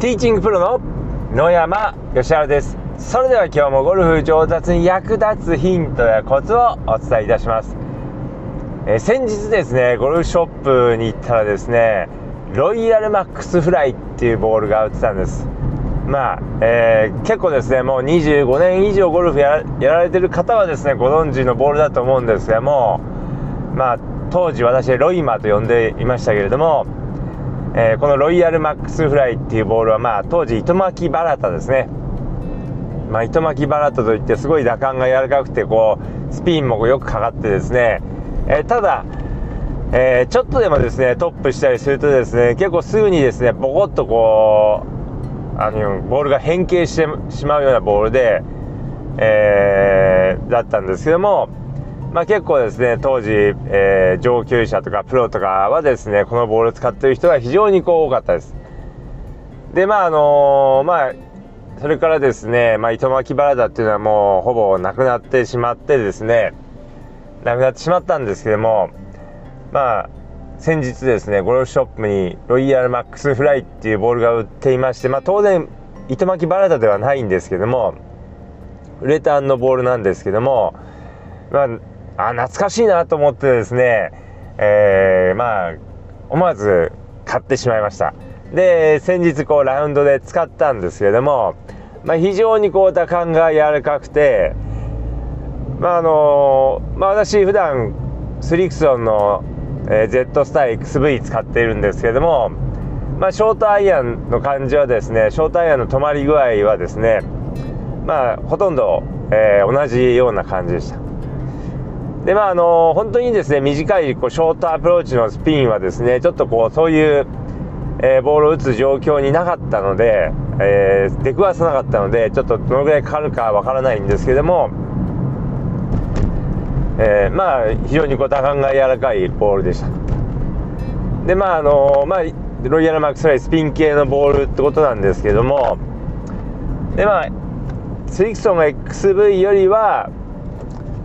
ティーチングプロの野山義晴です。それでは今日もゴルフ上達に役立つヒントやコツをお伝えいたします、え、先日ですねゴルフショップに行ったらですねロイヤルマックスフライっていうボールが売ってたんです。まあ、えー、結構ですねもう25年以上ゴルフやられてる方はですねご存知のボールだと思うんですがもうまあ当時私ロイマーと呼んでいましたけれどもえー、このロイヤルマックスフライっていうボールは、まあ、当時糸巻きバラタですね、まあ、糸巻きバラタといってすごい打感が柔らかくてこうスピンもよくかかってですね、えー、ただ、えー、ちょっとでもですねトップしたりするとですね結構すぐにですねボコッとこうあのボールが変形してしまうようなボールで、えだったんですけどもまあ、結構ですね当時、えー、上級者とかプロとかはですねこのボールを使っている人が非常にこう多かったです。でまああのー、まあそれからですね、まあ、糸巻きバラダっていうのはもうほぼなくなってしまってですねなくなってしまったんですけどもまあ先日ですねゴルフショップにロイヤルマックスフライっていうボールが売っていましてまあ当然糸巻きバラダではないんですけどもウレタンのボールなんですけどもまああ懐かしいなと思ってですね、えー、まあ思わず買ってしまいました。で先日こうラウンドで使ったんですけれども、まあ、非常にこう打感が柔らかくてまああのまあ、私普段スリクソンの、えー、Z スタイ XV 使っているんですけれども、まあ、ショートアイアンの感じはですねショートアイアンの止まり具合はですねまあほとんど、えー、同じような感じでした。でまああの本当にですね短いこうショートアプローチのスピンはですねちょっとこうそういう、えー、ボールを打つ状況になかったので、えー、出くわさなかったのでちょっとどのぐらいかかるかわからないんですけども、えー、まあ非常にこう打感が柔らかいボールでした。でまああのまあロイヤルマックスライスピン系のボールってことなんですけどもでまあスリクソンが XV よりは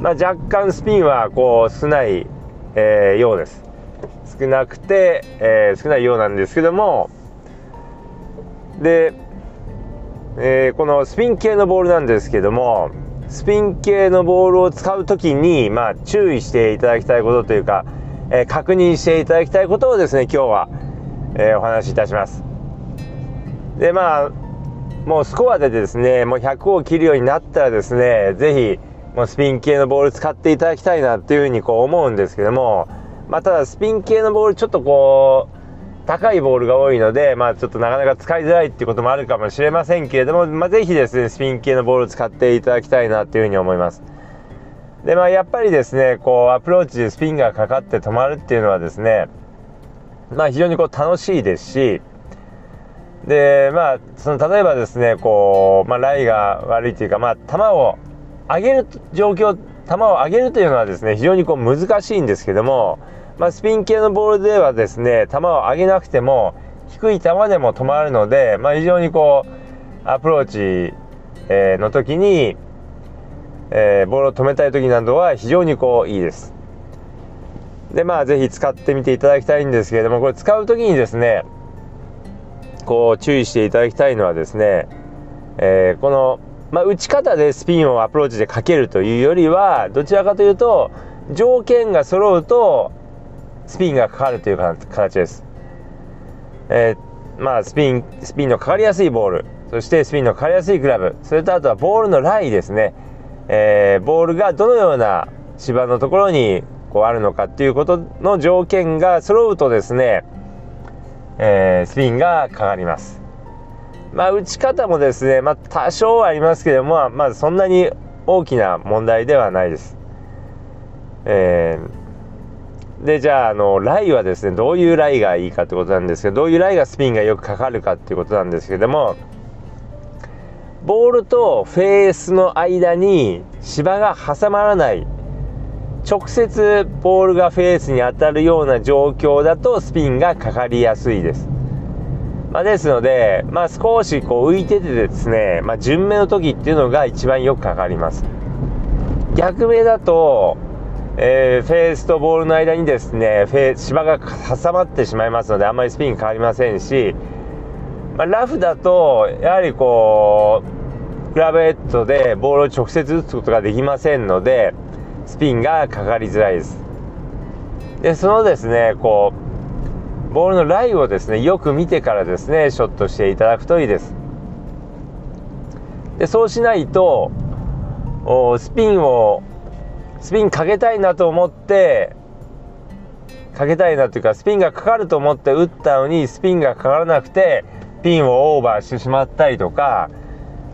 まあ、若干スピンはこう少ない、えー、ようです。少なくて、えー、少ないようなんですけどもで、えー、このスピン系のボールなんですけどもスピン系のボールを使う時に、まあ、注意していただきたいことというか、え、確認していただきたいことをですね今日は、え、お話しいたします。でまあもうスコアでですねもう100を切るようになったらですね是非もうスピン系のボール使っていただきたいなっていうふうにこう思うんですけども、まあ、ただスピン系のボールちょっとこう高いボールが多いので、まあ、ちょっとなかなか使いづらいっていうこともあるかもしれませんけれども、まあ、ぜひですねスピン系のボールを使っていただきたいなっていうふうに思います。でまあやっぱりですねこうアプローチでスピンがかかって止まるっていうのはですねまあ非常にこう楽しいですしでまあその例えばですねこう、まあ、ライが悪いというかまあ球を上げる状況球を上げるというのはですね非常にこう難しいんですけども、まあ、スピン系のボールではですね球を上げなくても低い球でも止まるので、まあ、非常にこうアプローチ、え、の時に、えー、ボールを止めたい時などは非常にこういいです。でまあ是非使ってみていただきたいんですけれどもこれ使う時にですねこう注意していただきたいのはですね、えー、このまあ、打ち方でスピンをアプローチでかけるというよりはどちらかというと条件が揃うとスピンがかかるという形です。えー、まあスピンスピンのかかりやすいボールそしてスピンのかかりやすいクラブそれとあとはボールのライですね、えー、ボールがどのような芝のところにこうあるのかっていうことの条件が揃うとですね、えー、スピンがかかります。まあ、打ち方もですね、まあ、多少はありますけども、まあ、そんなに大きな問題ではないです。えー、で、じゃあ、あの、ライはですね、どういうライがいいかってことなんですけど、どういうライがスピンがよくかかるかっていうことなんですけども、ボールとフェースの間に芝が挟まらない、直接ボールがフェースに当たるような状況だとスピンがかかりやすいです。まあ、ですので、まあ、少しこう浮いててですね、まあ、順目の時っていうのが一番よくかかります。逆目だと、えー、フェースとボールの間にですねフェ芝が挟まってしまいますのであんまりスピン変わりませんしまあ、ラフだとやはりこうクラブヘッドでボールを直接打つことができませんのでスピンがかかりづらいです。でそのですねこうボールのライをですねよく見てからですねショットしていただくといいです。でそうしないとスピンをスピンかけたいなと思ってかけたいなというかスピンがかかると思って打ったのにスピンがかからなくてピンをオーバーしてしまったりとか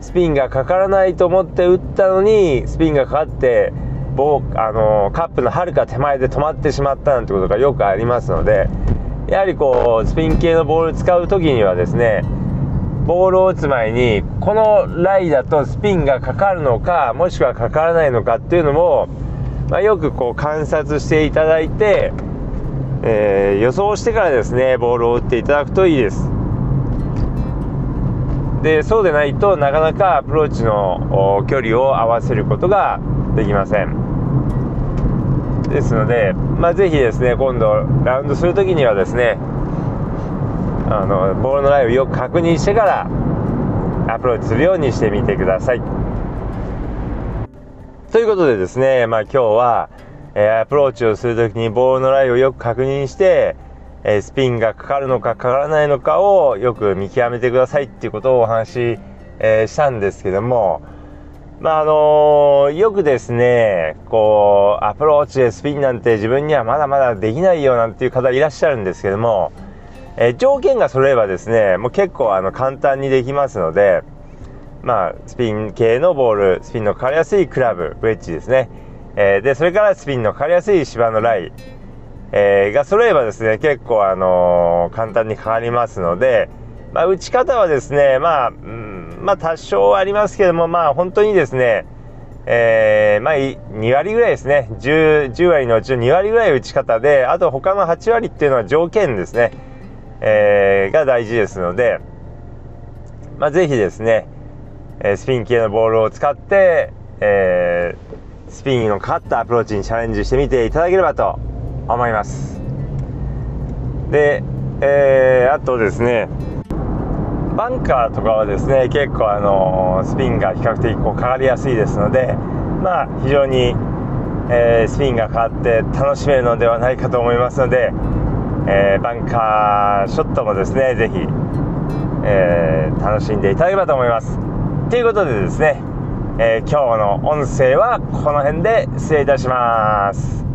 スピンがかからないと思って打ったのにスピンがかかってボあのカップのはるか手前で止まってしまったなんてことがよくありますのでやはりこうスピン系のボールを使う時にはですねボールを打つ前にこのライだとスピンがかかるのかもしくはかからないのかっていうのも、まあ、よくこう観察していただいて、えー、予想してからですねボールを打っていただくといいです。でそうでないとなかなかアプローチの距離を合わせることができませんですので、まあ、ぜひですね今度ラウンドする時にはですねあのボールのラインをよく確認してからアプローチするようにしてみてください。ということでですね、まあ、今日は、え、アプローチをする時にボールのラインをよく確認してえスピンがかかるのかかからないのかをよく見極めてくださいっていうことをお話し、え、したんですけども、まああの、よくですね、こう、アプローチでスピンなんて自分にはまだまだできないよなんていう方いらっしゃるんですけども、えー、条件が揃えばですね、もう結構あの簡単にできますので、まあ、スピン系のボール、スピンのかかりやすいクラブ、ウェッジですね。えで、それからスピンのかかりやすい芝のライ、えー、が揃えばですね、結構あのー、簡単にかかりますので、まあ、打ち方はですね、まあ、まあ多少ありますけども、まあ本当にですね、えー、まあ2割ぐらいですね。10、10割のうちの2割ぐらい打ち方で、あと他の8割っていうのは条件ですね、えー、が大事ですので、まあぜひですね、えスピン系のボールを使って、えー、スピンのかかったアプローチにチャレンジしてみていただければと思います。で、えー、あとですねバンカーとかはですね結構あのスピンが比較的こうかかりやすいですのでまあ非常に、えー、スピンがかかって楽しめるのではないかと思いますので、えー、バンカーショットもですね是非、えー、楽しんでいただければと思います。ということでですね、え今日の音声はこの辺で失礼いたします。